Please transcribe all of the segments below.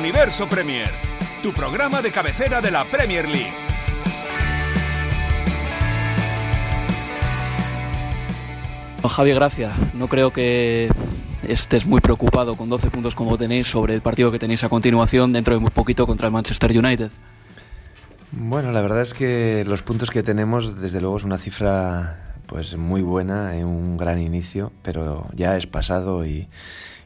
Universo Premier, tu programa de cabecera de la Premier League. Javi, gracias. No creo que estés muy preocupado con 12 puntos como tenéis sobre el partido que tenéis a continuación dentro de muy poquito contra el Manchester United. Bueno, la verdad es que los puntos que tenemos, desde luego, es una cifra pues muy buena, en un gran inicio, pero ya es pasado y,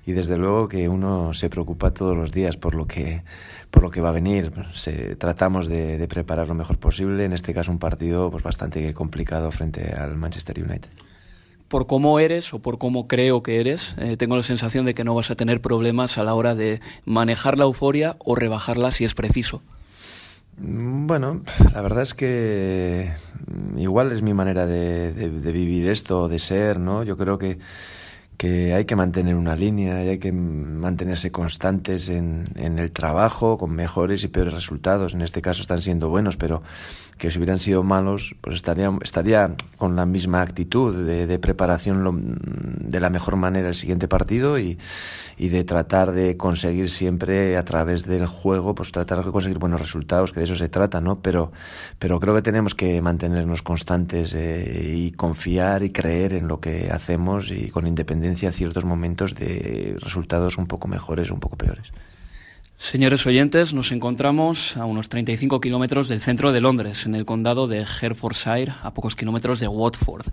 y desde luego que uno se preocupa todos los días por lo que por lo que va a venir. Se, tratamos de, de, preparar lo mejor posible. En este caso un partido pues bastante complicado frente al Manchester United. Por cómo eres o por cómo creo que eres, eh, tengo la sensación de que no vas a tener problemas a la hora de manejar la euforia o rebajarla si es preciso. Bueno, la verdad es que igual es mi manera de, vivir esto, de ser, ¿no? Yo creo que hay que mantener una línea y hay que mantenerse constantes en, el trabajo con mejores y peores resultados. En este caso están siendo buenos, pero que si hubieran sido malos, pues estaría, estaría con la misma actitud de, preparación lo, de la mejor manera el siguiente partido y, y, de tratar de conseguir siempre a través del juego, pues tratar de conseguir buenos resultados, que de eso se trata, ¿no? Pero, pero creo que tenemos que mantenernos constantes eh, y confiar y creer en lo que hacemos y con independencia a ciertos momentos de resultados un poco mejores un poco peores. Señores oyentes, nos encontramos a unos 35 kilómetros del centro de Londres, en el condado de Hertfordshire, a pocos kilómetros de Watford.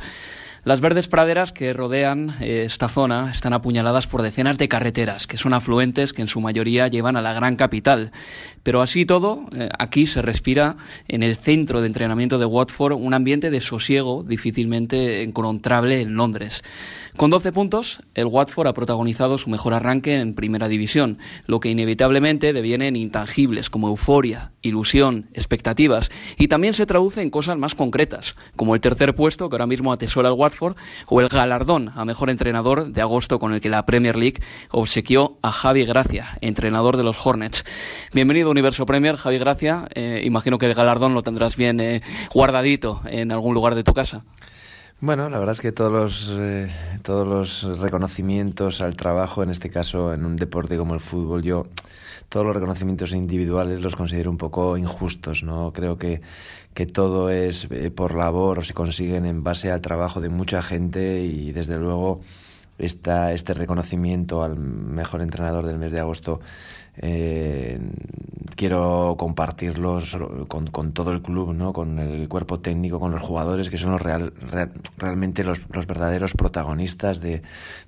Las verdes praderas que rodean eh, esta zona están apuñaladas por decenas de carreteras, que son afluentes que en su mayoría llevan a la gran capital. Pero así todo, eh, aquí se respira en el centro de entrenamiento de Watford un ambiente de sosiego difícilmente encontrable en Londres. Con 12 puntos, el Watford ha protagonizado su mejor arranque en primera división, lo que inevitablemente deviene en intangibles como euforia, ilusión, expectativas, y también se traduce en cosas más concretas, como el tercer puesto que ahora mismo atesora el Watford, o el galardón a mejor entrenador de agosto con el que la Premier League obsequió a Javi Gracia, entrenador de los Hornets. Bienvenido a Universo Premier, Javi Gracia. Eh, imagino que el galardón lo tendrás bien eh, guardadito en algún lugar de tu casa. Bueno, la verdad es que todos los, eh, todos los reconocimientos al trabajo, en este caso en un deporte como el fútbol, yo todos los reconocimientos individuales los considero un poco injustos, ¿no? Creo que, que todo es eh, por labor o se consiguen en base al trabajo de mucha gente y desde luego esta, este reconocimiento al mejor entrenador del mes de agosto eh, quiero compartirlos con, todo el club, ¿no? con el cuerpo técnico, con los jugadores, que son los real, real, realmente los, verdaderos protagonistas de,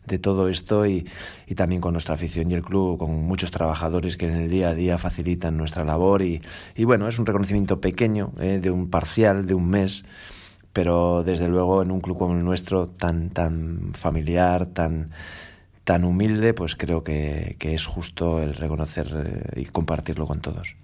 de todo esto y, y, también con nuestra afición y el club, con muchos trabajadores que en el día a día facilitan nuestra labor y, y bueno, es un reconocimiento pequeño, eh, de un parcial, de un mes pero desde luego en un club como el nuestro, tan, tan familiar, tan, tan humilde, pues creo que, que es justo el reconocer eh, y compartirlo con todos.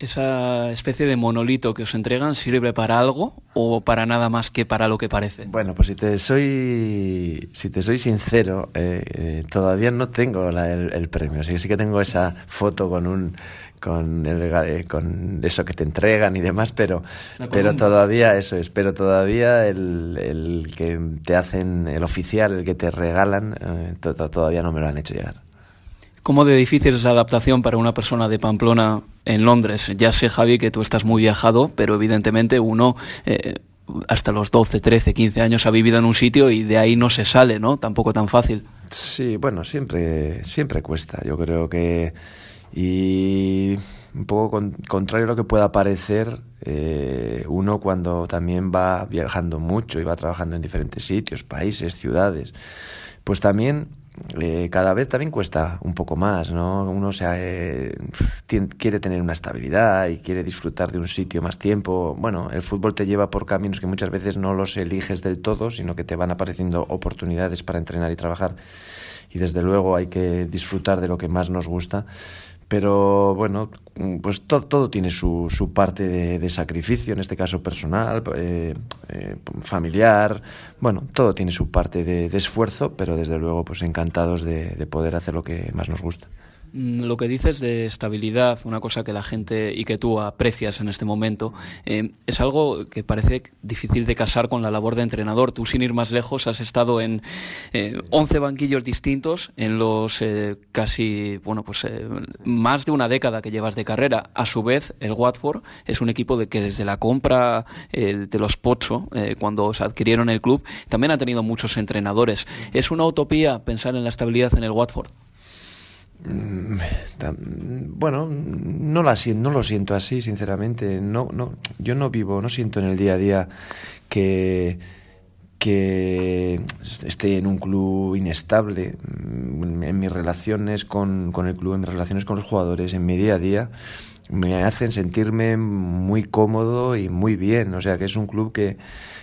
¿Esa especie de monolito que os entregan sirve para algo o para nada más que para lo que parece? Bueno, pues si te soy, si te soy sincero, eh, eh, todavía no tengo la, el, el, premio. Sí, sí que tengo esa foto con un con, el, eh, con eso que te entregan y demás, pero, pero todavía eso es, pero todavía el, el, que te hacen, el oficial, el que te regalan, eh, todavía no me lo han hecho llegar. ¿Cómo de difícil es la adaptación para una persona de Pamplona en Londres? Ya sé, Javi, que tú estás muy viajado, pero evidentemente uno eh, hasta los 12, 13, 15 años ha vivido en un sitio y de ahí no se sale, ¿no? Tampoco tan fácil. Sí, bueno, siempre, siempre cuesta. Yo creo que y un poco contrario a lo que pueda parecer, eh, uno cuando también va viajando mucho y va trabajando en diferentes sitios, países, ciudades, pues también eh, cada vez también cuesta un poco más, ¿no? Uno se, eh, quiere tener una estabilidad y quiere disfrutar de un sitio más tiempo. Bueno, el fútbol te lleva por caminos que muchas veces no los eliges del todo, sino que te van apareciendo oportunidades para entrenar y trabajar. Y desde luego hay que disfrutar de lo que más nos gusta pero bueno, pues todo, todo tiene su, su parte de, sacrificio, en este caso personal, eh, eh, familiar, bueno, todo tiene su parte de, de, esfuerzo, pero desde luego pues encantados de, de poder hacer lo que más nos gusta. Mm, lo que dices de estabilidad, una cosa que la gente y que tú aprecias en este momento, eh, es algo que parece difícil de casar con la labor de entrenador. Tú, sin ir más lejos, has estado en eh, 11 banquillos distintos en los eh, casi, bueno, pues eh, más de una década que llevas de carrera. A su vez, el Watford es un equipo de que desde la compra de los Pocho, cuando se adquirieron el club, también ha tenido muchos entrenadores. ¿Es una utopía pensar en la estabilidad en el Watford? Mm, bueno, no, la, no lo siento así, sinceramente. No, no, yo no vivo, no siento en el día a día que, que esté en un club inestable. Mm, en mis relaciones con, con el club, en mis relaciones con los jugadores, en mi día a día, me hacen sentirme muy cómodo y muy bien. O sea, que es un club que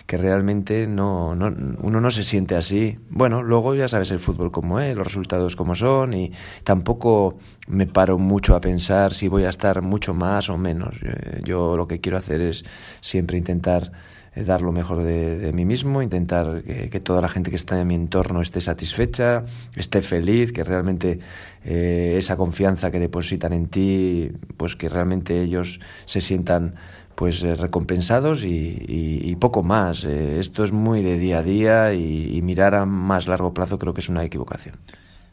que realmente no, no, uno no se siente así. Bueno, luego ya sabes el fútbol como es, los resultados como son y tampoco me paro mucho a pensar si voy a estar mucho más o menos. Eh, yo, lo que quiero hacer es siempre intentar eh, dar lo mejor de, mí mismo, intentar que, toda la gente que está en mi entorno esté satisfecha, esté feliz, que realmente eh, esa confianza que depositan en ti, pues que realmente ellos se sientan pues eh, recompensados y, poco más. Eh, esto es muy de día a día y, mirar a más largo plazo creo que es una equivocación.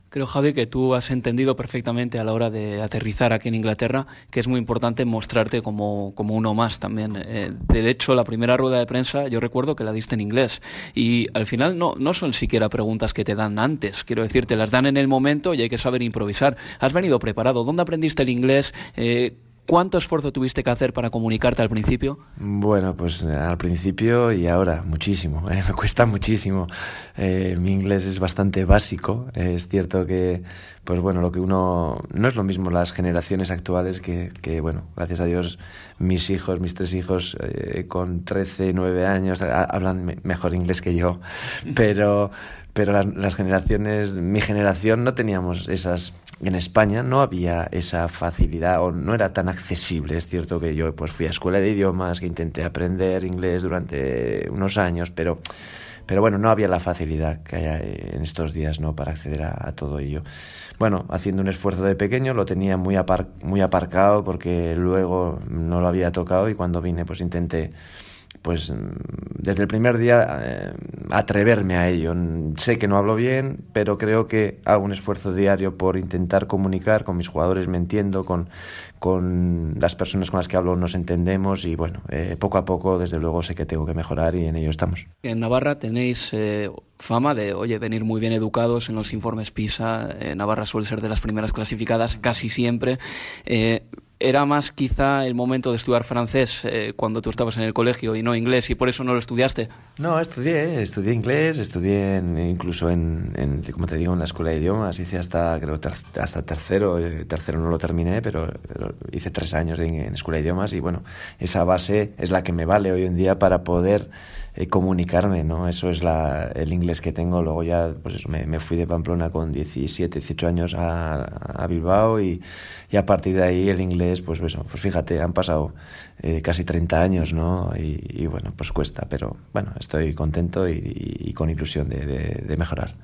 Creo, Javi, que tú has entendido perfectamente a la hora de aterrizar aquí en Inglaterra que es muy importante mostrarte como, como uno más también. Eh, de hecho, la primera rueda de prensa yo recuerdo que la diste en inglés y al final no, no son siquiera preguntas que te dan antes. Quiero decir, te las dan en el momento y hay que saber improvisar. Has venido preparado. ¿Dónde aprendiste el inglés? ¿Cuánto esfuerzo tuviste que hacer para comunicarte al principio? Bueno, pues eh, al principio y ahora muchísimo. Eh, me cuesta muchísimo. Eh, mi inglés es bastante básico. es cierto que, pues bueno, lo que uno no es lo mismo las generaciones actuales que, que bueno, gracias a Dios, mis hijos, mis tres hijos con 13, 9 años hablan mejor inglés que yo. Pero, pero las, las generaciones, mi generación no teníamos esas en España no había esa facilidad o no era tan accesible. Es cierto que yo pues fui a escuela de idiomas, que intenté aprender inglés durante unos años, pero, pero bueno, no había la facilidad que hay en estos días ¿no? para acceder a, todo ello. Bueno, haciendo un esfuerzo de pequeño lo tenía muy, muy aparcado porque luego no lo había tocado y cuando vine pues intenté pues desde el primer día eh, atreverme a ello. Sé que no hablo bien, pero creo que hago un esfuerzo diario por intentar comunicar con mis jugadores, me entiendo, con, con las personas con las que hablo nos entendemos y bueno, eh, poco a poco desde luego sé que tengo que mejorar y en ello estamos. En Navarra tenéis eh, fama de, oye, venir muy bien educados en los informes PISA. Navarra suele ser de las primeras clasificadas casi siempre era más quizá el momento de estudiar francés eh, cuando tú estabas en el colegio y no inglés y por eso no lo estudiaste? No, estudié, estudié inglés, estudié incluso en, como te digo, en la escuela de idiomas, hice hasta, creo, hasta tercero, el tercero no lo terminé, pero, hice tres años en, en escuela de idiomas y bueno, esa base es la que me vale hoy en día para poder eh, comunicarme, ¿no? Eso es la, el inglés que tengo. Luego ya, pues me, me, fui de Pamplona con 17, 18 años a, a Bilbao y, y, a partir de ahí el inglés, pues, pues, pues fíjate, han pasado eh, casi 30 años, ¿no? Y, y, bueno, pues cuesta, pero bueno, estoy contento y, con ilusión de, de mejorar.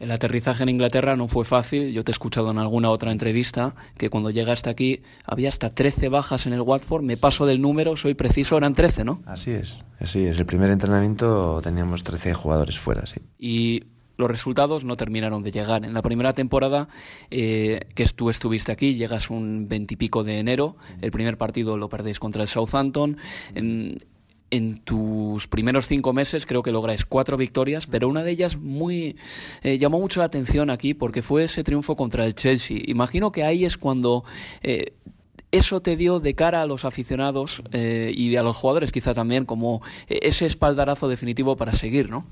El aterrizaje en Inglaterra no fue fácil. Yo te he escuchado en alguna otra entrevista que cuando llegaste aquí había hasta 13 bajas en el Watford. Me paso del número, soy preciso, eran 13, ¿no? Así es, así es. El primer entrenamiento teníamos 13 jugadores fuera, sí. Y los resultados no terminaron de llegar. En la primera temporada eh, que tú estuviste aquí, llegas un veintipico de enero. El primer partido lo perdéis contra el Southampton. En, en tus primeros cinco meses creo que lográis cuatro victorias, pero una de ellas muy eh, llamó mucho la atención aquí porque fue ese triunfo contra el Chelsea. Imagino que ahí es cuando eh, eso te dio de cara a los aficionados eh, y a los jugadores quizá también como ese espaldarazo definitivo para seguir, ¿no?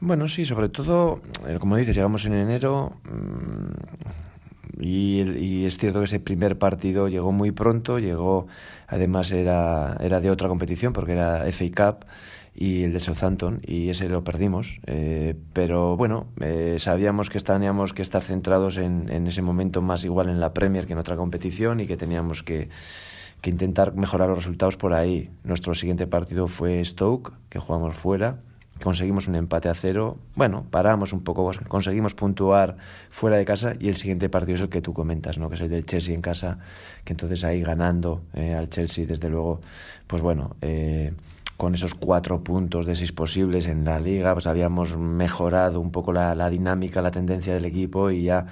Bueno, sí, sobre todo, como dices, llegamos en enero. Mm, y, es cierto que ese primer partido llegó muy pronto, llegó, además era, era de otra competición porque era FA Cup y el de Southampton y ese lo perdimos. Eh, pero bueno, eh, sabíamos que teníamos que estar centrados en, en, ese momento más igual en la Premier que en otra competición y que teníamos que, que intentar mejorar los resultados por ahí. Nuestro siguiente partido fue Stoke, que jugamos fuera conseguimos un empate a cero. Bueno, paramos un poco, conseguimos puntuar fuera de casa y el siguiente partido es el que tú comentas, ¿no? que es el del Chelsea en casa, que entonces ahí ganando eh, al Chelsea, desde luego, pues bueno, eh, con esos cuatro puntos de seis posibles en la liga, pues habíamos mejorado un poco la, la dinámica, la tendencia del equipo y ya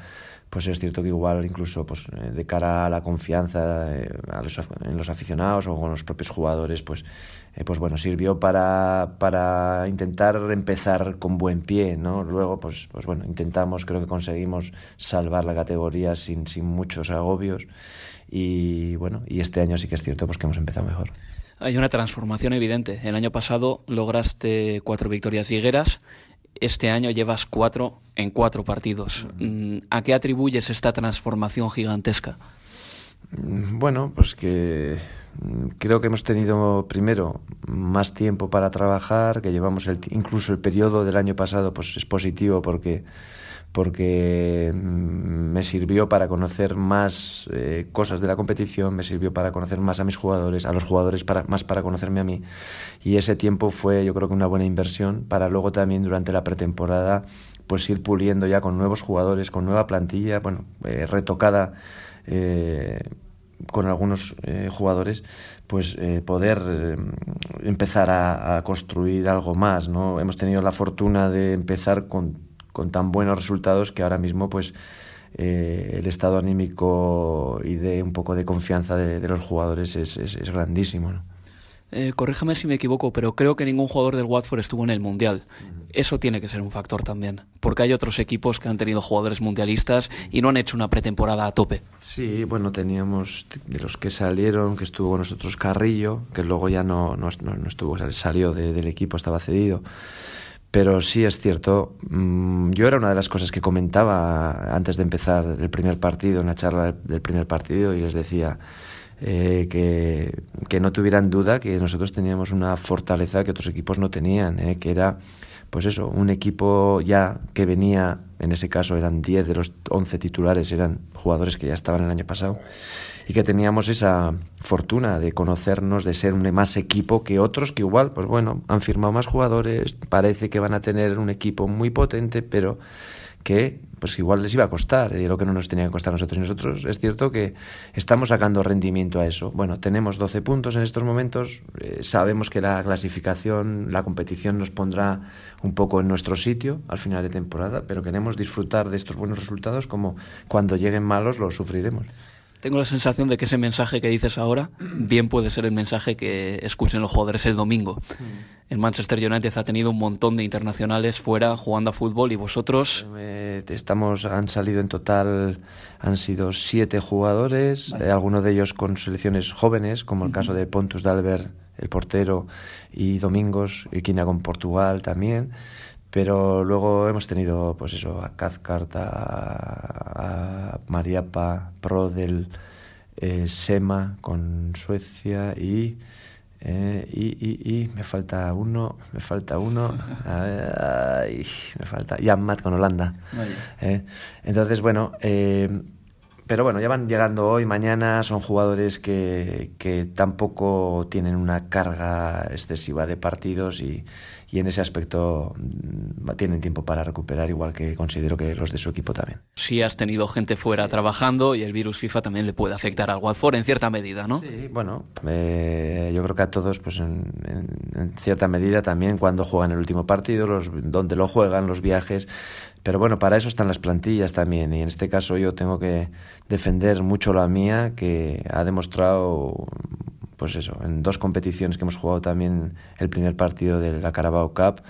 pues es cierto que igual incluso pues eh, de cara a la confianza en los aficionados o con los propios jugadores pues eh, pues bueno, sirvió para, para intentar empezar con buen pie, ¿no? Luego, pues, pues bueno, intentamos, creo que conseguimos salvar la categoría sin, sin muchos agobios y bueno, y este año sí que es cierto pues que hemos empezado mejor. Hay una transformación evidente. El año pasado lograste cuatro victorias higueras, este año llevas cuatro en cuatro partidos. Mm, ¿A qué atribuyes esta transformación gigantesca? Mm, bueno, pues que creo que hemos tenido primero más tiempo para trabajar, que llevamos el, incluso el periodo del año pasado pues es positivo porque porque mm, me sirvió para conocer más eh, cosas de la competición, me sirvió para conocer más a mis jugadores, a los jugadores para, más para conocerme a mí. Y ese tiempo fue yo creo que una buena inversión para luego también durante la pretemporada pues ir puliendo ya con nuevos jugadores, con nueva plantilla, bueno, eh, retocada. Eh, con algunos jugadores, pues poder empezar a, construir algo más, ¿no? Hemos tenido la fortuna de empezar con, con tan buenos resultados que ahora mismo, pues, el estado anímico y de un poco de confianza de, de los jugadores es, es, es grandísimo, ¿no? Eh, corríjame si me equivoco, pero creo que ningún jugador del Watford estuvo en el Mundial. Eso tiene que ser un factor también, porque hay otros equipos que han tenido jugadores mundialistas y no han hecho una pretemporada a tope. Sí, bueno, teníamos de los que salieron, que estuvo nosotros Carrillo, que luego ya no, no, no estuvo, salió del equipo, estaba cedido. Pero sí es cierto, mm, yo era una de las cosas que comentaba antes de empezar el primer partido, en la charla del primer partido, y les decía, eh, que, que, no tuvieran duda que nosotros teníamos una fortaleza que otros equipos no tenían, eh, que era, pues eso, un equipo ya que venía, en ese caso eran 10 de los 11 titulares, eran jugadores que ya estaban el año pasado, y que teníamos esa fortuna de conocernos, de ser un más equipo que otros que igual, pues bueno, han firmado más jugadores, parece que van a tener un equipo muy potente, pero que pues igual les iba a costar y lo que no nos tenía que costar a nosotros. Y nosotros es cierto que estamos sacando rendimiento a eso. Bueno, tenemos 12 puntos en estos momentos, eh, sabemos que la clasificación, la competición nos pondrá un poco en nuestro sitio al final de temporada, pero queremos disfrutar de estos buenos resultados como cuando lleguen malos los sufriremos. Tengo la sensación de que ese mensaje que dices ahora bien puede ser el mensaje que escuchen los jugadores el domingo. Mm. El Manchester United ha tenido un montón de internacionales fuera jugando a fútbol y vosotros... Eh, estamos, han salido en total, han sido siete jugadores, eh, algunos de ellos con selecciones jóvenes, como el caso de Pontus Dalbert, el portero, y Domingos, y Quina con Portugal también. Pero luego hemos tenido, pues eso, a Cathcart, a, Mariapa, Prodel, eh, Sema con Suecia y, eh, y, y, y, me falta uno, me falta uno, ay, me falta, Jan Matt con Holanda. Eh, entonces, bueno, eh, pero bueno, ya van llegando hoy, mañana, son jugadores que, que tampoco tienen una carga excesiva de partidos y, y en ese aspecto mm, tienen tiempo para recuperar, igual que considero que los de su equipo también. Sí, has tenido gente fuera trabajando y el virus FIFA también le puede afectar al Watford en cierta medida, ¿no? Sí, bueno, eh, yo creo que a todos, pues en, en, cierta medida también cuando juegan el último partido, los, donde lo juegan, los viajes, pero bueno, para eso están las plantillas también. Y en este caso yo tengo que defender mucho la mía, que ha demostrado pues eso, en dos competiciones que hemos jugado también el primer partido de la Carabao Cup,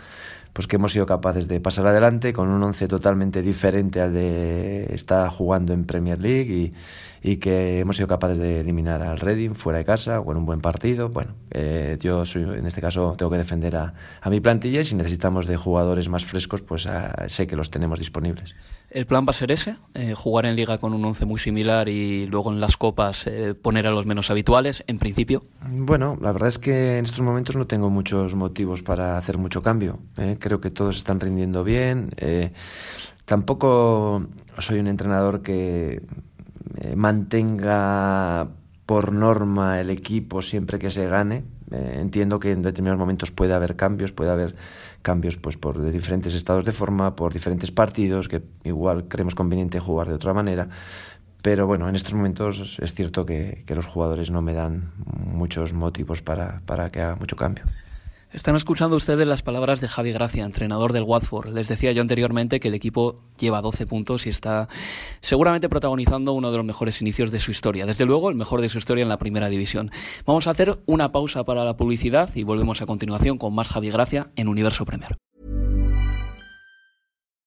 pues que hemos sido capaces de pasar adelante con un once totalmente diferente al de estar jugando en Premier League y, y que hemos sido capaces de eliminar al Reading fuera de casa o en un buen partido. Bueno, eh, yo soy, en este caso tengo que defender a, a, mi plantilla y si necesitamos de jugadores más frescos, pues a, ah, sé que los tenemos disponibles. ¿El plan va a ser ese? Eh, ¿Jugar en liga con un once muy similar y luego en las copas eh, poner a los menos habituales, en principio? Bueno, la verdad es que en estos momentos no tengo muchos motivos para hacer mucho cambio. Creo que todos están rindiendo bien. tampoco soy un entrenador que mantenga por norma el equipo siempre que se gane. entiendo que en determinados momentos puede haber cambios, puede haber cambios pues por diferentes estados de forma, por diferentes partidos que igual creemos conveniente jugar de otra manera. Pero bueno, en estos momentos es cierto que, que los jugadores no me dan muchos motivos para, para que haga mucho cambio. Están escuchando ustedes las palabras de Javi Gracia, entrenador del Watford. Les decía yo anteriormente que el equipo lleva 12 puntos y está seguramente protagonizando uno de los mejores inicios de su historia. Desde luego, el mejor de su historia en la primera división. Vamos a hacer una pausa para la publicidad y volvemos a continuación con más Javi Gracia en Universo Premier.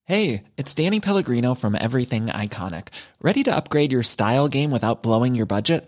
Hey, it's Danny Pellegrino from Everything Iconic. ¿Ready to upgrade your style game without blowing your budget?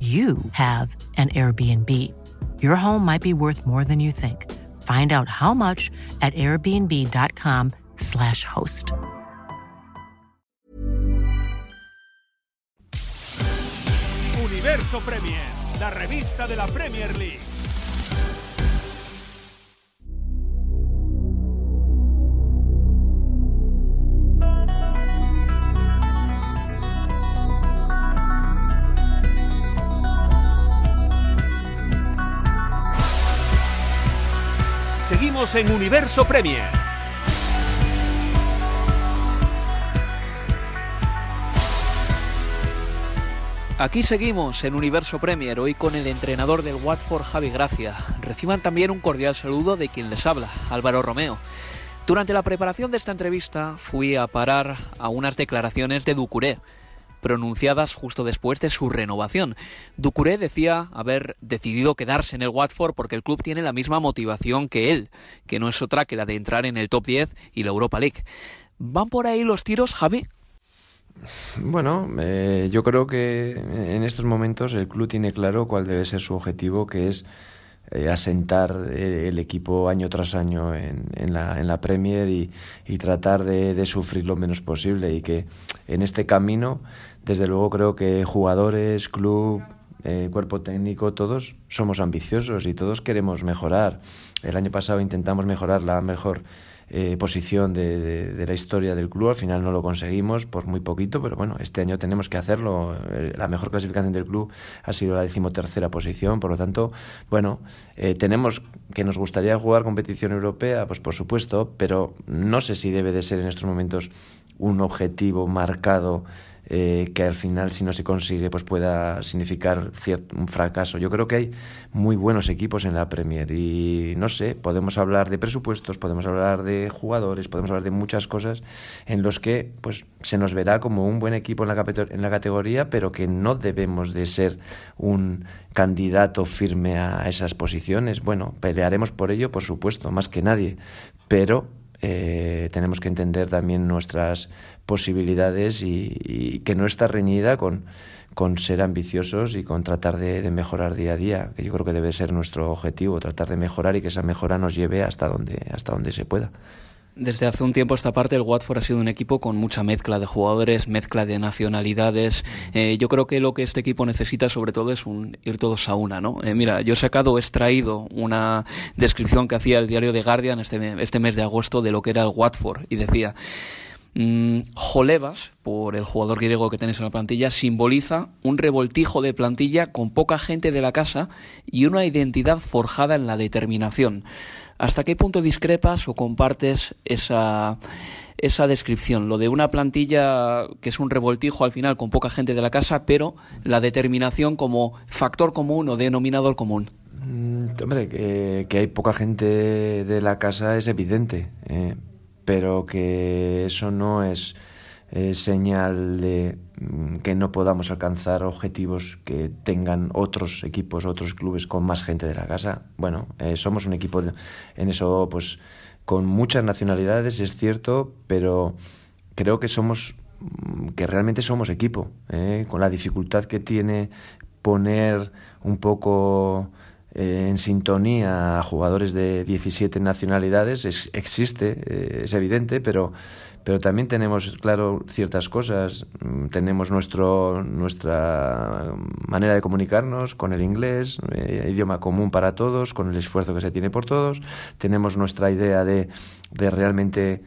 you have an Airbnb. Your home might be worth more than you think. Find out how much at airbnb.com/slash host. Universo Premier, la revista de la Premier League. Seguimos en Universo Premier. Aquí seguimos en Universo Premier, hoy con el entrenador del Watford, Javi Gracia. Reciban también un cordial saludo de quien les habla, Álvaro Romeo. Durante la preparación de esta entrevista fui a parar a unas declaraciones de Ducuré, pronunciadas justo después de su renovación. Ducuré decía haber decidido quedarse en el Watford porque el club tiene la misma motivación que él, que no es otra que la de entrar en el top 10 y la Europa League. ¿Van por ahí los tiros, Javi? Bueno, eh, yo creo que en estos momentos el club tiene claro cuál debe ser su objetivo, que es eh, asentar eh, el equipo año tras año en, en, la, en la, Premier y, y tratar de, de, sufrir lo menos posible y que en este camino, desde luego creo que jugadores, club, eh, cuerpo técnico, todos somos ambiciosos y todos queremos mejorar. El año pasado intentamos mejorar la mejor eh, posición de, la historia del club. Al final no lo conseguimos por muy poquito, pero bueno, este año tenemos que hacerlo. Eh, la mejor clasificación del club ha sido la decimotercera posición, por lo tanto, bueno, eh, tenemos que nos gustaría jugar competición europea, pues por supuesto, pero no sé si debe de ser en estos momentos un objetivo marcado eh, que al final si no se consigue pues pueda significar cierto, un fracaso. Yo creo que hay muy buenos equipos en la Premier y no sé, podemos hablar de presupuestos, podemos hablar de jugadores, podemos hablar de muchas cosas en los que pues se nos verá como un buen equipo en la, en la categoría, pero que no debemos de ser un candidato firme a esas posiciones. Bueno, pelearemos por ello, por supuesto, más que nadie, pero eh, tenemos que entender también nuestras posibilidades y, que no está reñida con, con ser ambiciosos y con tratar de, mejorar día a día, que yo creo que debe ser nuestro objetivo, tratar de mejorar y que esa mejora nos lleve hasta donde, hasta donde se pueda. Desde hace un tiempo esta parte el Watford ha sido un equipo con mucha mezcla de jugadores, mezcla de nacionalidades. Eh, yo creo que lo que este equipo necesita sobre todo es un ir todos a una, ¿no? Eh, mira, yo he sacado, he extraído una descripción que hacía el diario The Guardian este, este mes de agosto de lo que era el Watford y decía mm, Jolevas, por el jugador griego que tenéis en la plantilla, simboliza un revoltijo de plantilla con poca gente de la casa y una identidad forjada en la determinación. ¿Hasta qué punto discrepas o compartes esa, esa descripción? Lo de una plantilla que es un revoltijo al final con poca gente de la casa, pero la determinación como factor común o denominador común. Mm, hombre, que, hay poca gente de la casa es evidente, eh, pero que eso no es señal de que no podamos alcanzar objetivos que tengan otros equipos, otros clubes con más gente de la casa. Bueno, eh, somos un equipo en eso, pues con muchas nacionalidades, es cierto, pero creo que somos mm, que realmente somos equipo, eh, con la dificultad que tiene poner un poco eh, en sintonía a jugadores de 17 nacionalidades existe, es evidente, pero pero también tenemos, claro, ciertas cosas. Mm, tenemos nuestro, nuestra manera de comunicarnos con el inglés, eh, idioma común para todos, con el esfuerzo que se tiene por todos. Tenemos nuestra idea de, de realmente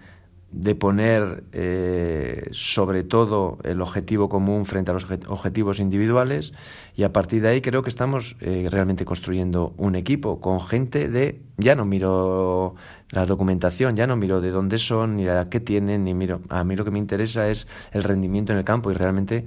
de poner eh, sobre todo el objetivo común frente a los objetivos individuales y a partir de ahí creo que estamos eh, realmente construyendo un equipo con gente de ya no miro la documentación ya no miro de dónde son ni la qué tienen ni miro a mí lo que me interesa es el rendimiento en el campo y realmente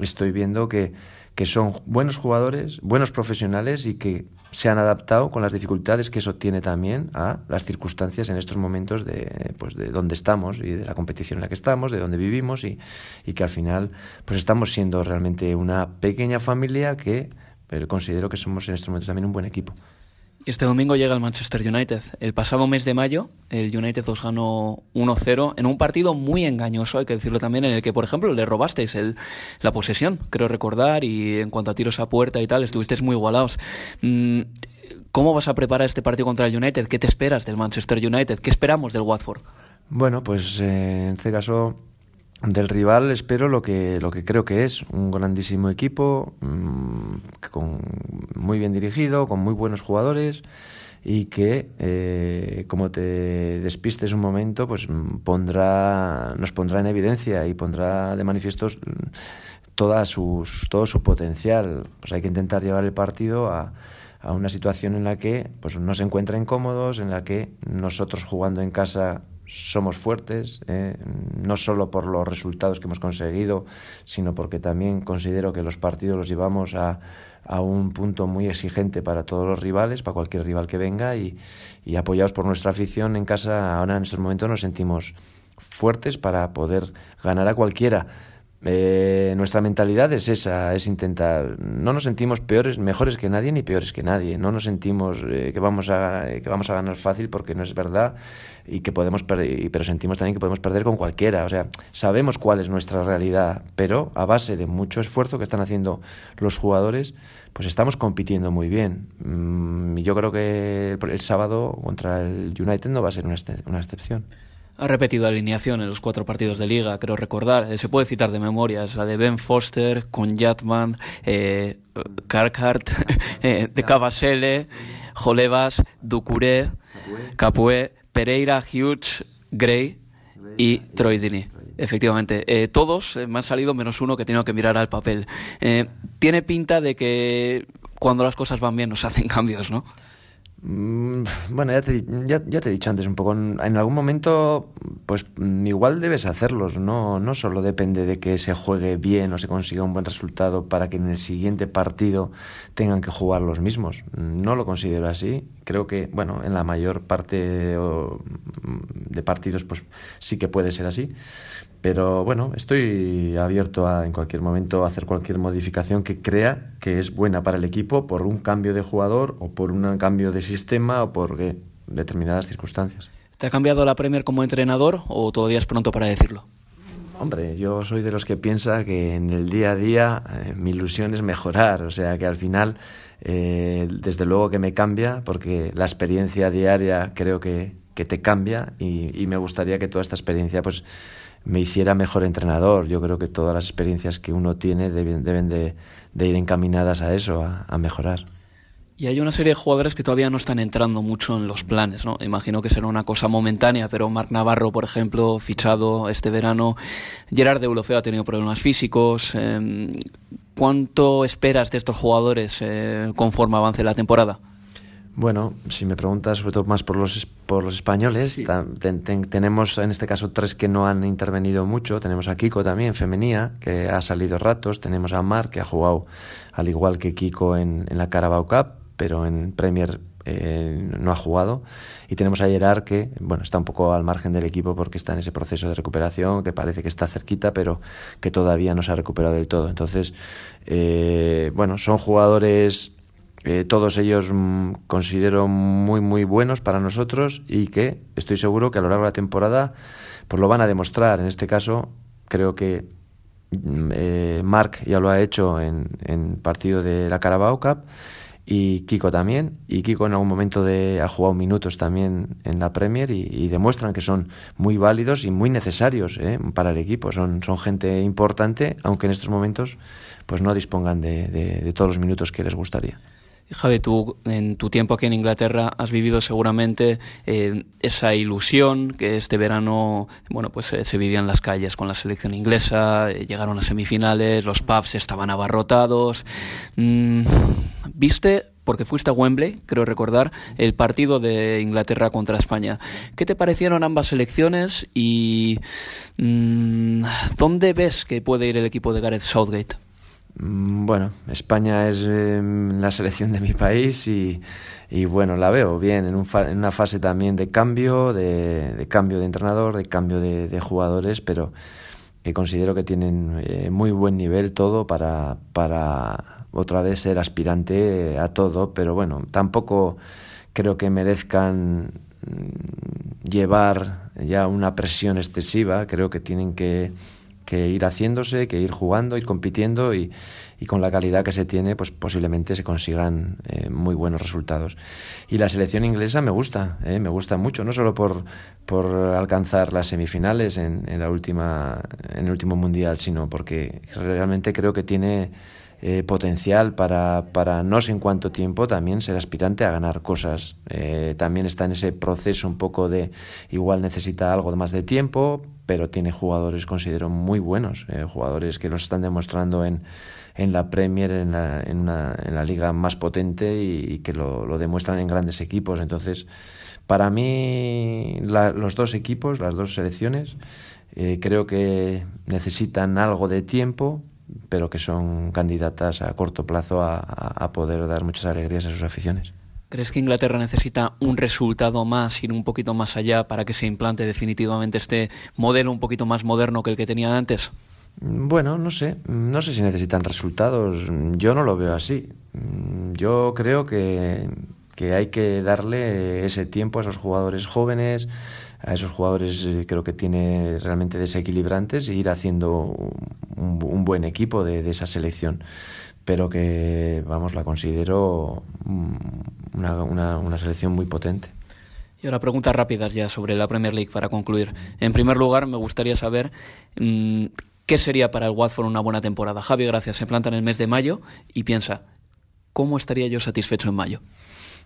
estoy viendo que que son buenos jugadores buenos profesionales y que se han adaptado con las dificultades que eso tiene también a las circunstancias en estos momentos de, pues, de donde estamos y de la competición en la que estamos, de donde vivimos y, y que al final pues estamos siendo realmente una pequeña familia que pero considero que somos en estos momentos también un buen equipo. Este domingo llega el Manchester United. El pasado mes de mayo, el United os ganó 1-0 en un partido muy engañoso, hay que decirlo también, en el que, por ejemplo, le robasteis el, la posesión, creo recordar, y en cuanto a tiros a puerta y tal, estuvisteis muy igualados. Mm, ¿Cómo vas a preparar este partido contra el United? ¿Qué te esperas del Manchester United? ¿Qué esperamos del Watford? Bueno, pues eh, en este caso del rival espero lo que, lo que creo que es, un grandísimo equipo, mm, con, muy bien dirigido, con muy buenos jugadores y que, eh, como te despistes un momento, pues pondrá, nos pondrá en evidencia y pondrá de manifiesto toda sus, todo su potencial. Pues hay que intentar llevar el partido a, a una situación en la que pues, no se encuentren cómodos, en la que nosotros jugando en casa somos fuertes, ¿eh? no solo por los resultados que hemos conseguido, sino porque también considero que los partidos los llevamos a, a un punto muy exigente para todos los rivales, para cualquier rival que venga, y, y apoyados por nuestra afición en casa, ahora en estos momentos nos sentimos fuertes para poder ganar a cualquiera eh, nuestra mentalidad es esa, es intentar. No nos sentimos peores, mejores que nadie ni peores que nadie. No nos sentimos eh, que vamos a que vamos a ganar fácil porque no es verdad y que podemos perder, pero sentimos también que podemos perder con cualquiera. O sea, sabemos cuál es nuestra realidad, pero a base de mucho esfuerzo que están haciendo los jugadores, pues estamos compitiendo muy bien. Mm, y yo creo que el sábado contra el United no va a ser una, una excepción. Ha repetido alineación en los cuatro partidos de liga, creo recordar. Eh, se puede citar de memoria, la de Ben Foster, con Jatman, eh, eh, de Cavasele, Jolevas, Ducuré, Capué, Pereira, Hughes, Gray y Troy Dini. Efectivamente, eh, todos me han salido menos uno que tengo que mirar al papel. tiene pinta de que cuando las cosas van bien nos hacen cambios, ¿no? Mm, bueno, ya te, ya, te, he dicho antes un poco, en algún momento pues mm, igual debes hacerlos, ¿no? no solo depende de que se juegue bien o se consiga un buen resultado para que en el siguiente partido tengan que jugar los mismos. No lo considero así. Creo que, bueno, en la mayor parte de partidos pues sí que puede ser así. Pero bueno, estoy abierto a en cualquier momento hacer cualquier modificación que crea que es buena para el equipo por un cambio de jugador o por un cambio de sistema o por eh, determinadas circunstancias. ¿Te ha cambiado la Premier como entrenador o todavía es pronto para decirlo? Hombre, yo soy de los que piensa que en el día a día eh, mi ilusión es mejorar, o sea que al final eh, desde luego que me cambia porque la experiencia diaria creo que, que te cambia y, y me gustaría que toda esta experiencia pues me hiciera mejor entrenador. Yo creo que todas las experiencias que uno tiene deben, deben de, ir encaminadas a eso, a, mejorar. Y hay una serie de jugadores que todavía no están entrando mucho en los planes, ¿no? Imagino que será una cosa momentánea, pero Marc Navarro, por ejemplo, fichado este verano, Gerard de Deulofeu ha tenido problemas físicos. Em, ¿Cuánto esperas de estos jugadores eh, conforme avance la temporada? Bueno, si me preguntas sobre todo más por los, por los españoles, tenemos en este caso tres que no han intervenido mucho. Tenemos a Kiko también, femenía, que ha salido ratos. Tenemos a Mar, que ha jugado al igual que Kiko en, la Carabao Cup, pero en Premier eh, no ha jugado. Y tenemos a Gerard, que bueno, está un poco al margen del equipo porque está en ese proceso de recuperación, que parece que está cerquita, pero que todavía no se ha recuperado del todo. Entonces, eh, bueno, son jugadores eh, todos ellos mm, considero muy muy buenos para nosotros y que estoy seguro que a lo largo de la temporada pues lo van a demostrar. En este caso creo que mm, eh, Mark ya lo ha hecho en, en partido de la Carabao Cup y Kiko también. Y Kiko en algún momento de, ha jugado minutos también en la Premier y, demuestran que son muy válidos y muy necesarios eh, para el equipo. Son, son gente importante, aunque en estos momentos pues no dispongan de, de todos los minutos que les gustaría. Javi, tú en tu tiempo aquí en Inglaterra has vivido seguramente eh, esa ilusión que este verano, bueno, pues eh, se vivía en las calles con la selección inglesa, eh, llegaron a semifinales, los pubs estaban abarrotados. Mm, ¿Viste porque fuiste a Wembley, creo recordar, el partido de Inglaterra contra España. ¿Qué te parecieron ambas selecciones y mm, dónde ves que puede ir el equipo de Gareth Southgate? Mm, bueno, España es em, la selección de mi país y, bueno, la veo bien en, una fase también de cambio, de, cambio de entrenador, de cambio de, jugadores, pero que considero que tienen eh, muy buen nivel todo para, para otra vez ser aspirante a todo, pero bueno, tampoco creo que merezcan mm, llevar ya una presión excesiva, creo que tienen que que ir haciéndose, que ir jugando, ir compitiendo y, con la calidad que se tiene, pues posiblemente se consigan eh, muy buenos resultados. Y la selección inglesa me gusta, eh, me gusta mucho, no solo por, por alcanzar las semifinales en, en, la última, en el último mundial, sino porque realmente creo que tiene eh, potencial para, para no sé en cuánto tiempo también ser aspirante a ganar cosas. Eh, también está en ese proceso un poco de igual necesita algo más de tiempo, pero tiene jugadores, considero, muy buenos, eh, jugadores que los están demostrando en, en la Premier, en la, en, una, en la liga más potente y, que lo, lo, demuestran en grandes equipos. Entonces, para mí, los dos equipos, las dos selecciones, creo que necesitan algo de tiempo pero que son candidatas a corto plazo a, poder dar muchas alegrías a sus aficiones. ¿Crees que Inglaterra necesita un resultado más, ir un poquito más allá para que se implante definitivamente este modelo un poquito más moderno que el que tenía antes? Bueno, no sé, no sé si necesitan resultados, yo no lo veo así. Yo creo que, que hay que darle ese tiempo a esos jugadores jóvenes, a esos jugadores eh, creo que tiene realmente desequilibrantes e ir haciendo un, buen equipo de, esa selección. Pero que, vamos, la considero una, una, selección muy potente. Y ahora preguntas rápidas ya sobre la Premier League para concluir. En primer lugar, me gustaría saber mm, qué sería para el Watford una buena temporada. Javi, gracias. Se planta en el mes de mayo y piensa, ¿cómo estaría yo satisfecho en mayo?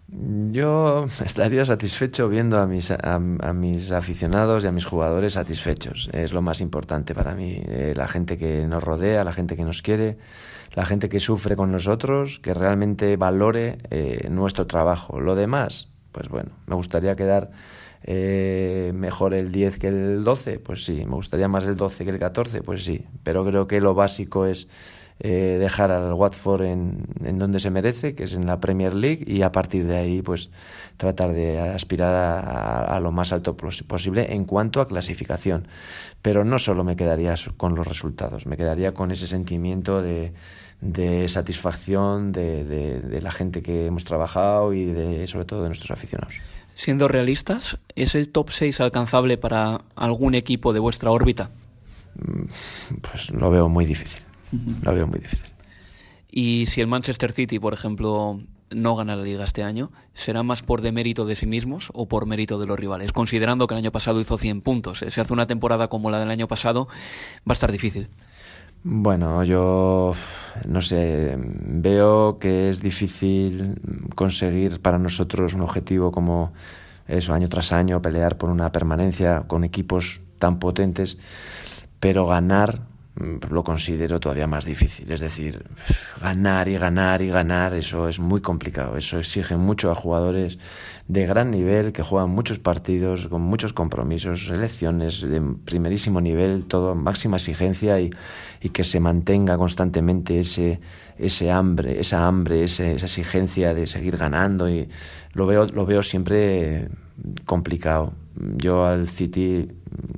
Yo estaría satisfecho viendo a mis, a, mis aficionados y a mis jugadores satisfechos. Es lo más importante para mí. Eh, la gente que nos rodea, la gente que nos quiere, la gente que sufre con nosotros, que realmente valore eh, nuestro trabajo. Lo demás, pues bueno, me gustaría quedar eh, mejor el 10 que el 12, pues sí. Me gustaría más el 12 que el 14, pues sí. Pero creo que lo básico es eh, dejar al Watford en, en, donde se merece, que es en la Premier League, y a partir de ahí, pues tratar de aspirar a, lo más alto posible en cuanto a clasificación. Pero no solo me quedaría con los resultados, me quedaría con ese sentimiento de, de satisfacción de, de, la gente que hemos trabajado y de, sobre todo de nuestros aficionados. Siendo realistas, ¿es el top 6 alcanzable para algún equipo de vuestra órbita? Mm, pues lo veo muy difícil. Lo veo muy difícil. Y si el Manchester City, por ejemplo, no gana la liga este año, ¿será más por demérito de sí mismos o por mérito de los rivales? Considerando que el año pasado hizo 100 puntos. Si hace una temporada como la del año pasado, va a estar difícil. Bueno, yo no sé, veo que es difícil conseguir para nosotros un objetivo como eso, año tras año, pelear por una permanencia con equipos tan potentes, pero ganar lo considero todavía más difícil. Es decir, ganar y ganar y ganar, eso es muy complicado. Eso exige mucho a jugadores de gran nivel que juegan muchos partidos, con muchos compromisos, elecciones de primerísimo nivel, todo máxima exigencia y, y que se mantenga constantemente ese, ese hambre, esa hambre, esa exigencia de seguir ganando. Y lo veo, lo veo siempre complicado. Yo al City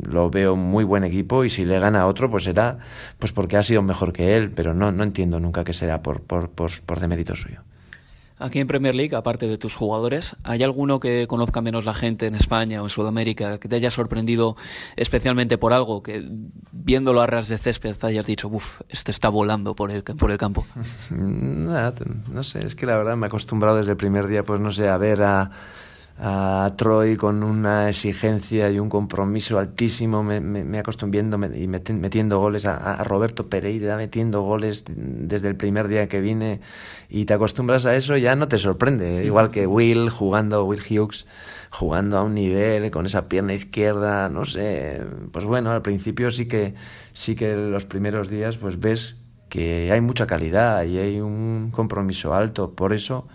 lo veo muy buen equipo y si le gana a otro, pues será pues porque ha sido mejor que él, pero no, no entiendo nunca que sea por, por, por, por demérito suyo. Aquí en Premier League, aparte de tus jugadores, ¿hay alguno que conozca menos la gente en España o en Sudamérica que te haya sorprendido especialmente por algo que viéndolo a ras de césped hayas dicho, uff, este está volando por el, por el campo? Nada, no sé, es que la verdad me he acostumbrado desde el primer día, pues no sé, a ver a a Troy con una exigencia y un compromiso altísimo, me, me, acostumbrando y metiendo goles a, Roberto Pereira, metiendo goles desde el primer día que vine. Y te acostumbras a eso, ya no te sorprende. Igual que Will jugando, Will Hughes jugando a un nivel con esa pierna izquierda, no sé, pues bueno, al principio sí que sí que los primeros días pues ves que hay mucha calidad y hay un compromiso alto, por eso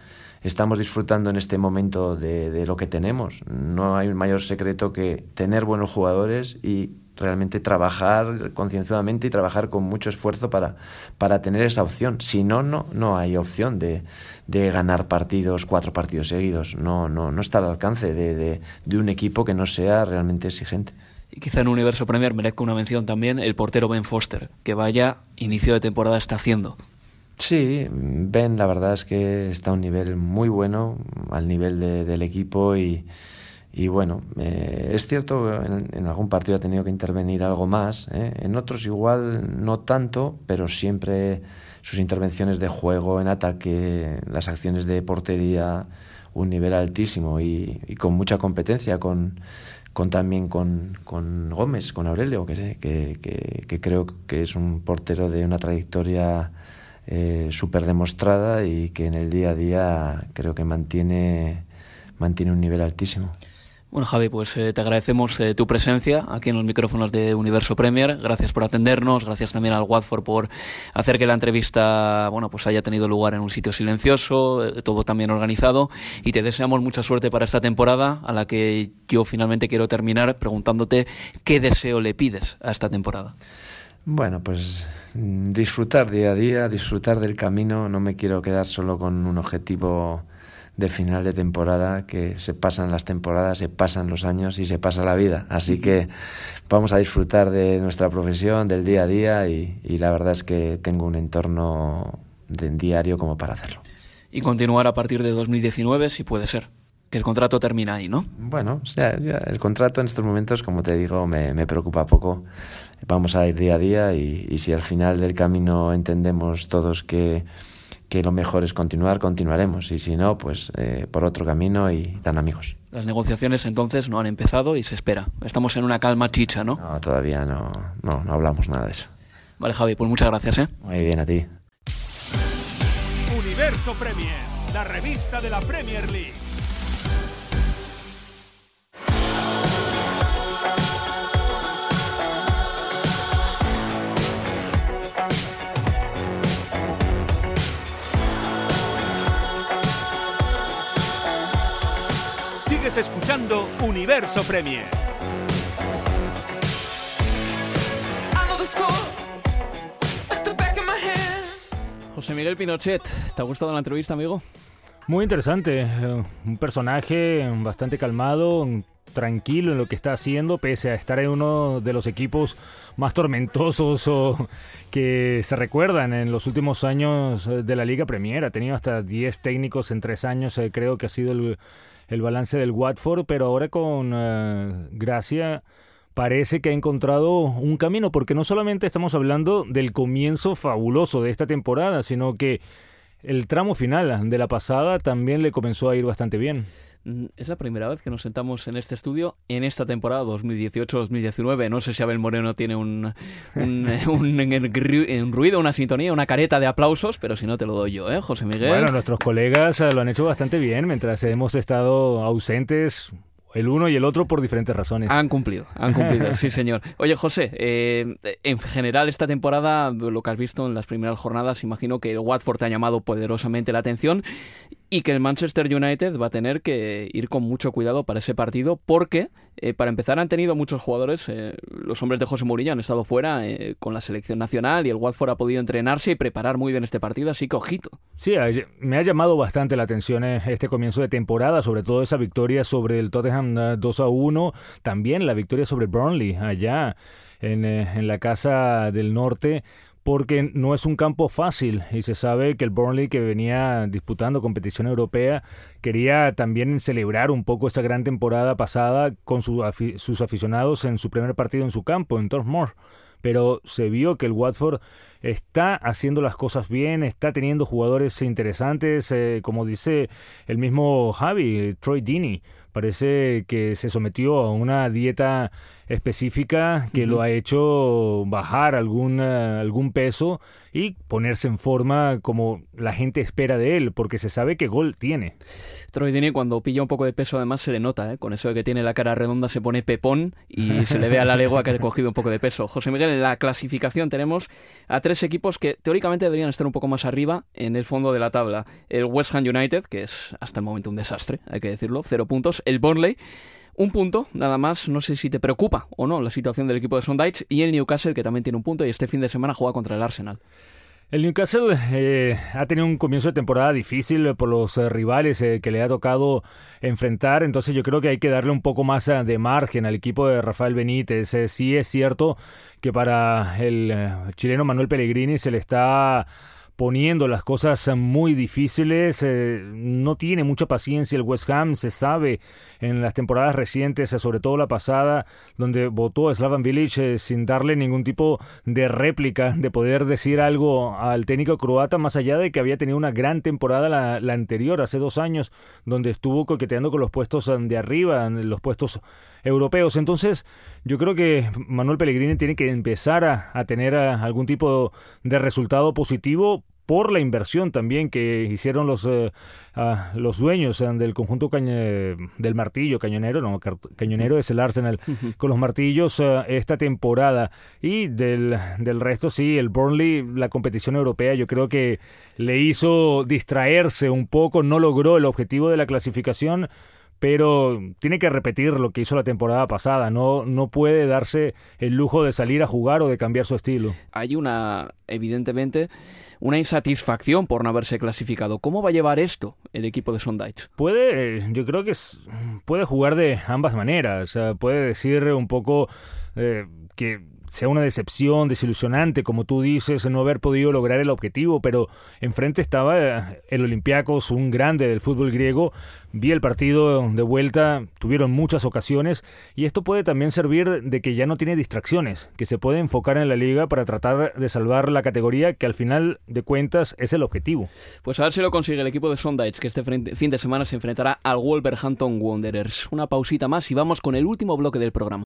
estamos disfrutando en este momento de, lo que tenemos. No hay un mayor secreto que tener buenos jugadores y realmente trabajar concienzudamente y trabajar con mucho esfuerzo para, para tener esa opción. Si no, no, no hay opción de, de ganar partidos, cuatro partidos seguidos. No, no, no está al alcance de, de, un equipo que no sea realmente exigente. Y quizá en Universo Premier merezca una mención también el portero Ben Foster, que vaya inicio de temporada está haciendo. Sí, Ben la verdad es que está a un nivel muy bueno, al nivel del equipo y, y bueno, eh, es cierto en, en, algún partido ha tenido que intervenir algo más, ¿eh? en otros igual no tanto, pero siempre sus intervenciones de juego, en ataque, las acciones de portería, un nivel altísimo y, y con mucha competencia, con, con también con, con, Gómez, con Aurelio, que, que, que, que creo que es un portero de una trayectoria eh, súper demostrada y que en el día a día creo que mantiene, mantiene un nivel altísimo. Bueno, Javi, pues eh, te agradecemos eh, tu presencia aquí en los micrófonos de Universo Premier. Gracias por atendernos, gracias también al Watford por hacer que la entrevista, bueno, pues haya tenido lugar en un sitio silencioso, eh, todo también organizado. Y te deseamos mucha suerte para esta temporada, a la que yo finalmente quiero terminar preguntándote qué deseo le pides a esta temporada. Bueno, pues mm, disfrutar día a día, disfrutar del camino. No me quiero quedar solo con un objetivo de final de temporada, que se pasan las temporadas, se pasan los años y se pasa la vida. Así que vamos a disfrutar de nuestra profesión, del día a día y, la verdad es que tengo un entorno de diario como para hacerlo. Y continuar a partir de 2019 si puede ser. Que el contrato termina ahí, ¿no? Bueno, o sea, el contrato en estos momentos, como te digo, me, me preocupa poco vamos a ir día a día y, si al final del camino entendemos todos que, que, lo mejor es continuar, continuaremos y si no, pues eh, por otro camino y tan amigos. Las negociaciones entonces no han empezado y se espera. Estamos en una calma chicha, ¿no? No, todavía no, no, no hablamos nada de eso. Vale, Javi, pues muchas gracias, ¿eh? Muy bien, a ti. Universo Premier la revista de la Premier League. Sigues escuchando Universo Premier. José Miguel Pinochet, ¿te ha gustado la entrevista, amigo? Muy interesante, eh, un personaje bastante calmado, tranquilo en lo que está haciendo, pese a estar en uno de los equipos más tormentosos o que se recuerdan en los últimos años de la Liga Premier. Ha tenido hasta 10 técnicos en tres años, eh, creo que ha sido el, el balance del Watford, pero ahora con Gracia parece que ha encontrado un camino, porque no solamente estamos hablando del comienzo fabuloso de esta temporada, sino que el tramo final de la pasada también le comenzó a ir bastante bien. Mm, es la primera vez que nos sentamos en este estudio en esta temporada 2018-2019. No sé si Abel Moreno tiene un, un, un, ruido, una sintonía, una careta de aplausos, pero si no te lo doy yo, ¿eh, José Miguel? Bueno, nuestros colegas eh, lo han hecho bastante bien mientras hemos estado ausentes el uno y el otro por diferentes razones. Han cumplido, han cumplido, sí señor. Oye José, eh, en general esta temporada, lo que has visto en las primeras jornadas, imagino que el Watford te ha llamado poderosamente la atención y que el Manchester United va a tener que ir con mucho cuidado para ese partido porque, eh, para empezar, han tenido muchos jugadores, eh, los hombres de José Mourinho han estado fuera eh, con la selección nacional y el Watford ha podido entrenarse y preparar muy bien este partido, así que ojito. Sí, me ha llamado bastante la atención este comienzo de temporada, sobre todo esa victoria sobre el Tottenham 2 a 1, también la victoria sobre Burnley allá en, en la Casa del Norte porque no es un campo fácil y se sabe que el Burnley que venía disputando competición europea quería también celebrar un poco esa gran temporada pasada con sus aficionados en su primer partido en su campo, en Turf. Pero se vio que el Watford está haciendo las cosas bien, está teniendo jugadores interesantes, eh, como dice el mismo Javi, Troy Dini. Parece que se sometió a una dieta específica que lo ha hecho bajar algún, eh, algún peso y ponerse en forma como la gente espera de él, porque se sabe que gol tiene. Troy Dini cuando pilla un poco de peso además se le nota, ¿eh? con eso de que tiene la cara redonda se pone pepón y se le ve a la legua que ha cogido un poco de peso. José Miguel, en la clasificación tenemos a tres equipos que teóricamente deberían estar un poco más arriba en el fondo de la tabla. El West Ham United, que es hasta el momento un desastre, hay que decirlo, cero puntos. El Burnley, un punto, nada más, no sé si te preocupa o no la situación del equipo de Sondage y el Newcastle que también tiene un punto y este fin de semana juega contra el Arsenal. El Newcastle eh, ha tenido un comienzo de temporada difícil por los eh, rivales eh, que le ha tocado enfrentar, entonces yo creo que hay que darle un poco más de margen al equipo de Rafael Benítez. sí es cierto que para el chileno Manuel Pellegrini se le está poniendo las cosas muy difíciles. Eh, no tiene mucha paciencia el West Ham, se sabe en las temporadas recientes, eh, sobre todo la pasada, donde votó a Slavan Village eh, sin darle ningún tipo de réplica, de poder decir algo al técnico croata, más allá de que había tenido una gran temporada la, la anterior, hace dos años, donde estuvo coqueteando con los puestos de arriba, los puestos europeos. Entonces, yo creo que Manuel Pellegrini tiene que empezar a tener algún tipo de resultado positivo por la inversión también que hicieron los, eh, ah, los dueños eh, del conjunto del martillo cañonero, no, cañonero es el Arsenal, con los martillos eh, esta temporada. Y del, del resto, sí, el Burnley, la competición europea, yo creo que le hizo distraerse un poco, no logró el objetivo de la clasificación pero tiene que repetir lo que hizo la temporada pasada, no, no puede darse el lujo de salir a jugar o de cambiar su estilo. Hay una, evidentemente, una insatisfacción por no haberse clasificado. ¿Cómo va a llevar esto el equipo de Sondage? Puede, yo creo que puede jugar de ambas maneras. puede decir un poco eh, que sea una decepción, desilusionante, como tú dices, no haber podido lograr el objetivo, pero enfrente estaba eh, el Olympiacos, un grande del fútbol griego. Vi el partido de vuelta, tuvieron muchas ocasiones y esto puede también servir de que ya no tiene distracciones, que se puede enfocar en la liga para tratar de salvar la categoría que al final de cuentas es el objetivo. Pues a ver si lo consigue el equipo de Sondage, que este fin de semana se enfrentará al Wolverhampton Wanderers. Una pausita más y vamos con el último bloque del programa.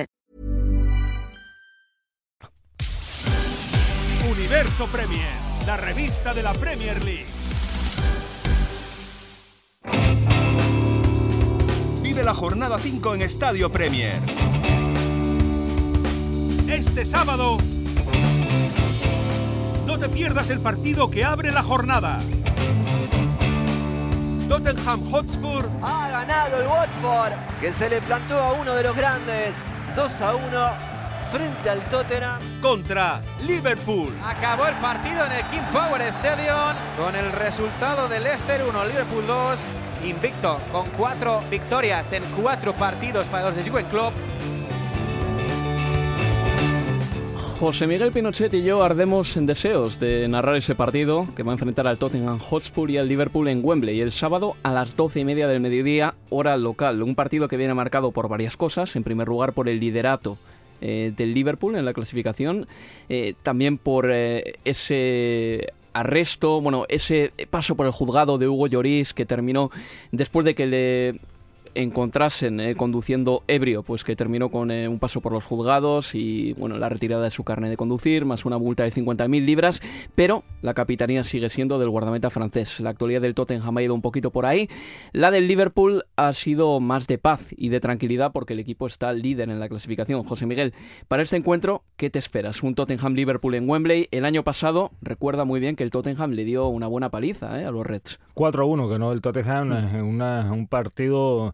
Universo Premier, la revista de la Premier League. Vive la jornada 5 en Estadio Premier. Este sábado, no te pierdas el partido que abre la jornada. Tottenham Hotspur Ha ganado el Watford, que se le plantó a uno de los grandes. 2 a 1 frente al Tottenham. Contra Liverpool. Acabó el partido en el King Power Stadium con el resultado del Leicester 1, Liverpool 2. Invicto con cuatro victorias en cuatro partidos para los de Jürgen Klopp. José Miguel Pinochet y yo ardemos en deseos de narrar ese partido que va a enfrentar al Tottenham Hotspur y al Liverpool en Wembley el sábado a las doce y media del mediodía, hora local. Un partido que viene marcado por varias cosas. En primer lugar, por el liderato eh, del Liverpool en la clasificación. eh, también por eh, ese arresto, bueno, ese paso por el juzgado de Hugo Lloris que terminó después de que le encontrasen eh, conduciendo ebrio, pues que terminó con eh, un paso por los juzgados y bueno, la retirada de su carne de conducir, más una multa de 50.000 libras, pero la capitanía sigue siendo del guardameta francés. La actualidad del Tottenham ha ido un poquito por ahí. La del Liverpool ha sido más de paz y de tranquilidad porque el equipo está líder en la clasificación. José Miguel, para este encuentro, ¿qué te esperas? Un Tottenham-Liverpool en Wembley. El año pasado, recuerda muy bien que el Tottenham le dio una buena paliza eh, a los Reds. 4 a 1 que no el Tottenham, una- un partido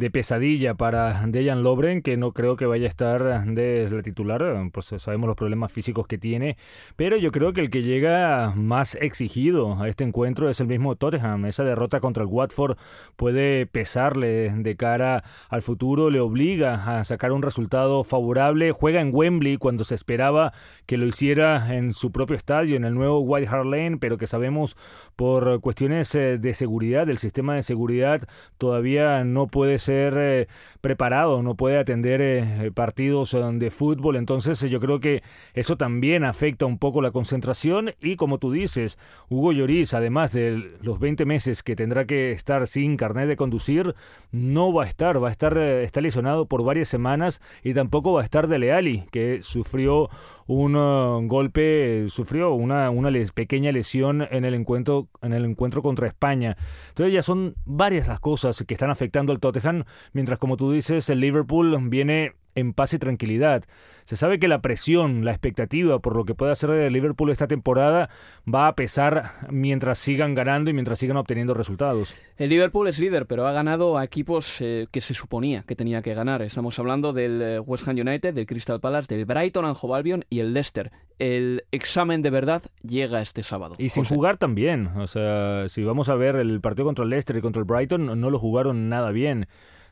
de pesadilla para Dejan Lobren, que no creo que vaya a estar de la titular, pues sabemos los problemas físicos que tiene, pero yo creo que el que llega más exigido a este encuentro es el mismo Tottenham. Esa derrota contra el Watford puede pesarle de cara al futuro, le obliga a sacar un resultado favorable, juega en Wembley cuando se esperaba que lo hiciera en su propio estadio, en el nuevo White Hart Lane, pero que sabemos por cuestiones eh, de seguridad, del sistema de seguridad todavía no puede ser eh, preparado, no puede atender eh, partidos eh, de fútbol, entonces yo creo que eso también afecta un poco la concentración y como tú dices, Hugo Lloris, además de los 20 meses que tendrá que estar sin carnet de conducir, no va a estar, va a estar, está lesionado por varias semanas y tampoco va a estar Dele Alli, que sufrió un golpe, sufrió una, una pequeña lesión en el encuentro en el encuentro contra España. Entonces ya son varias las cosas que están afectando al Tottenham, mientras como tú dices, el Liverpool viene en paz y tranquilidad. Se sabe que la presión, la expectativa por lo que puede hacer el Liverpool esta temporada va a pesar mientras sigan ganando y mientras sigan obteniendo resultados. El Liverpool es líder, pero ha ganado a equipos eh, que se suponía que tenía que ganar. Estamos hablando del eh, West Ham United, del Crystal Palace, del Brighton and Hove Albion y el Leicester. El examen de verdad llega este sábado. Y sin José. jugar también. O sea, si vamos a ver el partido contra el Leicester y contra el Brighton, no lo jugaron nada bien.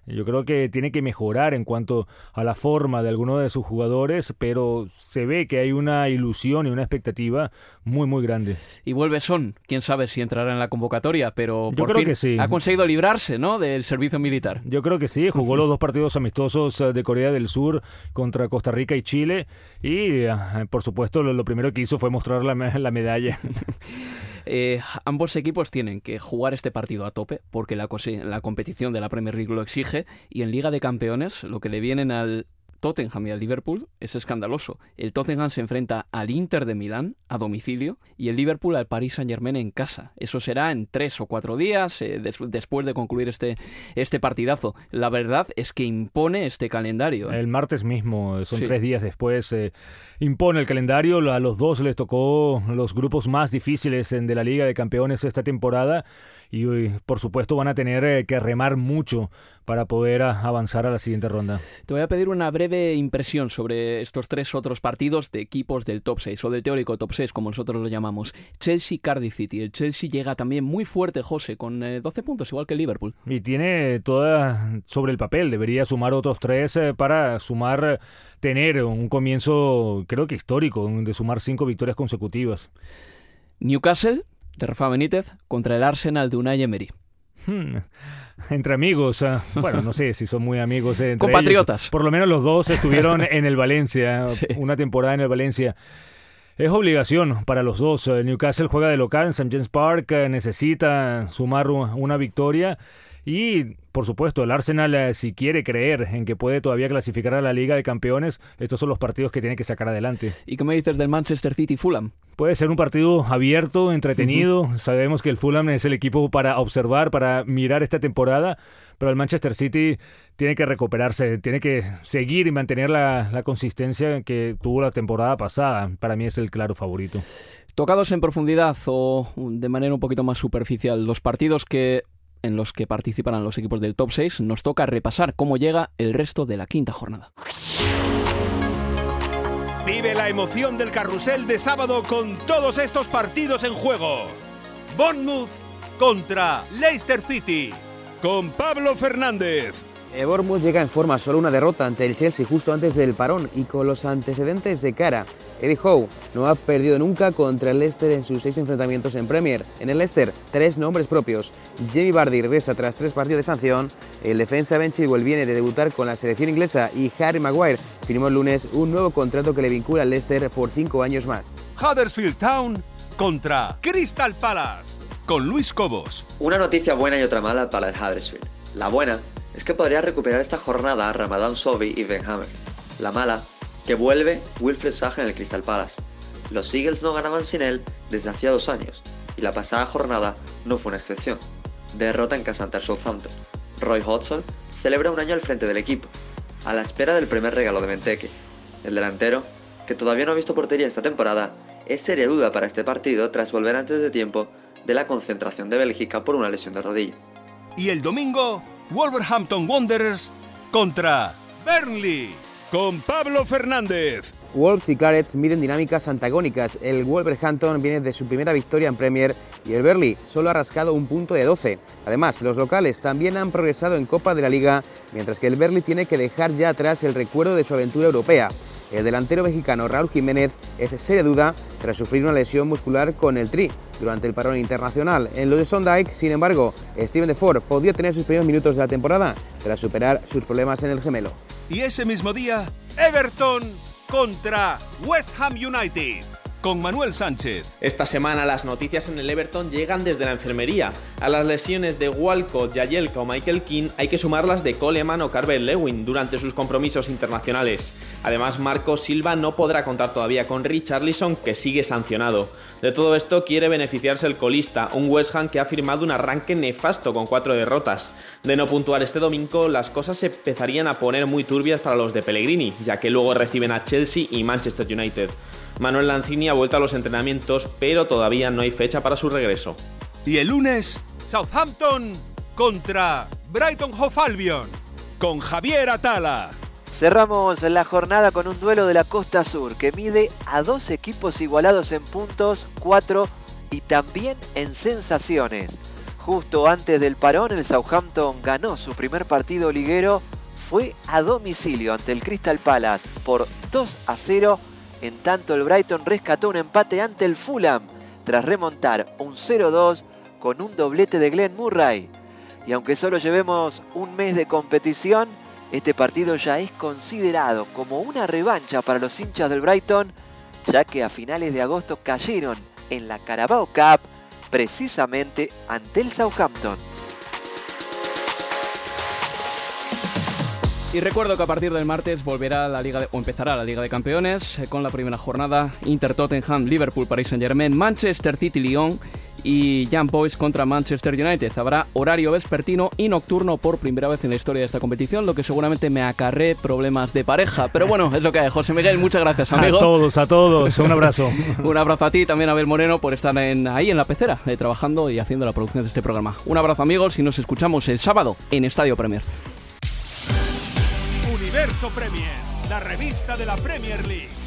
Yo creo que tiene que mejorar en cuanto a la forma de alguno de sus jugadores, pero se ve que hay una ilusión y una expectativa muy, muy grande. Y vuelve Son. Quién sabe si entrará en la convocatoria, pero Yo por creo fin que sí. ha conseguido librarse ¿no? del servicio militar. Yo creo que sí, jugó los dos partidos amistosos eh, de Corea del Sur contra Costa Rica y Chile y eh, por supuesto lo, lo primero que hizo fue mostrar la, la medalla. Eh, ambos equipos tienen que jugar este partido a tope porque la, la competición de la Premier League lo exige y en Liga de Campeones lo que le vienen al Tottenham y al Liverpool es escandaloso. El Tottenham se enfrenta al Inter de Milán a domicilio y el Liverpool al Paris Saint Germain en casa. Eso será en tres o cuatro días eh, después de concluir este, este partidazo. La verdad es que impone este calendario. El martes mismo, son tres días después, eh, impone el calendario. A los dos les tocó los grupos más difíciles de la Liga de Campeones esta temporada y por supuesto van a tener eh, que remar mucho para poder ah, avanzar a la siguiente ronda. Te voy a pedir una breve impresión sobre estos tres otros partidos de equipos del top 6 o del teórico top 6 como nosotros lo llamamos. Chelsea Cardiff City. El Chelsea llega también muy fuerte, José, con 12 eh, puntos igual que el Liverpool. Y tiene toda sobre el papel, debería sumar otros tres eh, para sumar tener un comienzo creo que histórico de sumar cinco victorias consecutivas. Newcastle de Rafa Benítez contra el Arsenal de Unai Emery. Hmm. Entre amigos, ah, bueno, no sé si son muy amigos. Entre Compatriotas. Por lo menos los dos estuvieron en el Valencia, una temporada en el Valencia. Es obligación para los dos. Newcastle juega de local en St. James Park, eh, necesita sumar una victoria y por supuesto, el Arsenal, eh, si quiere creer en que puede todavía clasificar a la Liga de Campeones, estos son los partidos que tiene que sacar adelante. ¿Y qué me dices del Manchester City Fulham? Puede ser un partido abierto, entretenido. Sabemos que el Fulham es el equipo para observar, para mirar esta temporada, pero el Manchester City tiene que recuperarse, tiene que seguir y mantener la, la consistencia que tuvo la temporada pasada. Para mí es el claro favorito. Tocados en profundidad o de manera un poquito más superficial, los partidos que en los que participarán los equipos del top 6, nos toca repasar cómo llega el resto de la quinta jornada. Vive la emoción del carrusel de sábado con todos estos partidos en juego. Bournemouth contra Leicester City con Pablo Fernández. Bournemouth llega en forma, solo una derrota ante el Chelsea justo antes del parón y con los antecedentes de cara. Eddie Howe no ha perdido nunca contra el Leicester en sus seis enfrentamientos en Premier. En el Leicester, tres nombres propios. Jamie Vardy regresa tras tres partidos de sanción. El defensa Ben Chilwell viene de debutar con la selección inglesa y Harry Maguire firmó el lunes un nuevo contrato que le vincula al Leicester por cinco años más. Huddersfield Town contra Crystal Palace con Luis Cobos. Una noticia buena y otra mala para el Huddersfield. La buena es que podría recuperar esta jornada a Ramadan Sobi y Ben Hammer. La mala, que vuelve Wilfred Saga en el Crystal Palace. Los Eagles no ganaban sin él desde hacía dos años, y la pasada jornada no fue una excepción. Derrota en casa ante el Southampton. Roy Hodgson celebra un año al frente del equipo, a la espera del primer regalo de Menteque. El delantero, que todavía no ha visto portería esta temporada, es seria duda para este partido tras volver antes de tiempo de la concentración de Bélgica por una lesión de rodilla. Y el domingo, Wolverhampton Wanderers contra Burnley con Pablo Fernández. Wolves y Clarets miden dinámicas antagónicas. El Wolverhampton viene de su primera victoria en Premier y el Burnley solo ha rascado un punto de 12. Además, los locales también han progresado en Copa de la Liga, mientras que el Burnley tiene que dejar ya atrás el recuerdo de su aventura europea. El delantero mexicano Raúl Jiménez es seria duda tras sufrir una lesión muscular con el Tri durante el parón internacional. En lo de Sondike, sin embargo, Steven Ford podía tener sus primeros minutos de la temporada tras superar sus problemas en el gemelo. Y ese mismo día, Everton contra West Ham United con Manuel Sánchez. Esta semana las noticias en el Everton llegan desde la enfermería. A las lesiones de Walcott, Yayelka o Michael King hay que sumarlas de Coleman o Carver Lewin durante sus compromisos internacionales. Además, Marco Silva no podrá contar todavía con Richarlison, que sigue sancionado. De todo esto quiere beneficiarse el colista, un West Ham que ha firmado un arranque nefasto con cuatro derrotas. De no puntuar este domingo, las cosas se empezarían a poner muy turbias para los de Pellegrini, ya que luego reciben a Chelsea y Manchester United. Manuel Lanzini ha vuelto a los entrenamientos, pero todavía no hay fecha para su regreso. Y el lunes, Southampton contra Brighton Hove Albion con Javier Atala. Cerramos la jornada con un duelo de la costa sur que mide a dos equipos igualados en puntos, cuatro y también en sensaciones. Justo antes del parón, el Southampton ganó su primer partido liguero, fue a domicilio ante el Crystal Palace por 2 a 0 en tanto, el Brighton rescató un empate ante el Fulham tras remontar un 0-2 con un doblete de Glenn Murray. Y aunque solo llevemos un mes de competición, este partido ya es considerado como una revancha para los hinchas del Brighton, ya que a finales de agosto cayeron en la Carabao Cup precisamente ante el Southampton. Y recuerdo que a partir del martes volverá la Liga de, o empezará la Liga de Campeones eh, con la primera jornada Inter Tottenham, Liverpool, Paris Saint-Germain, Manchester City, Lyon y Young Boys contra Manchester United. Habrá horario vespertino y nocturno por primera vez en la historia de esta competición, lo que seguramente me acarré problemas de pareja. Pero bueno, es lo que hay. José Miguel, muchas gracias, amigo. A todos, a todos. Un abrazo. Un abrazo a ti, también a Abel Moreno, por estar en, ahí en la pecera, eh, trabajando y haciendo la producción de este programa. Un abrazo, amigos, y nos escuchamos el sábado en Estadio Premier. Universo Premier, la revista de la Premier League.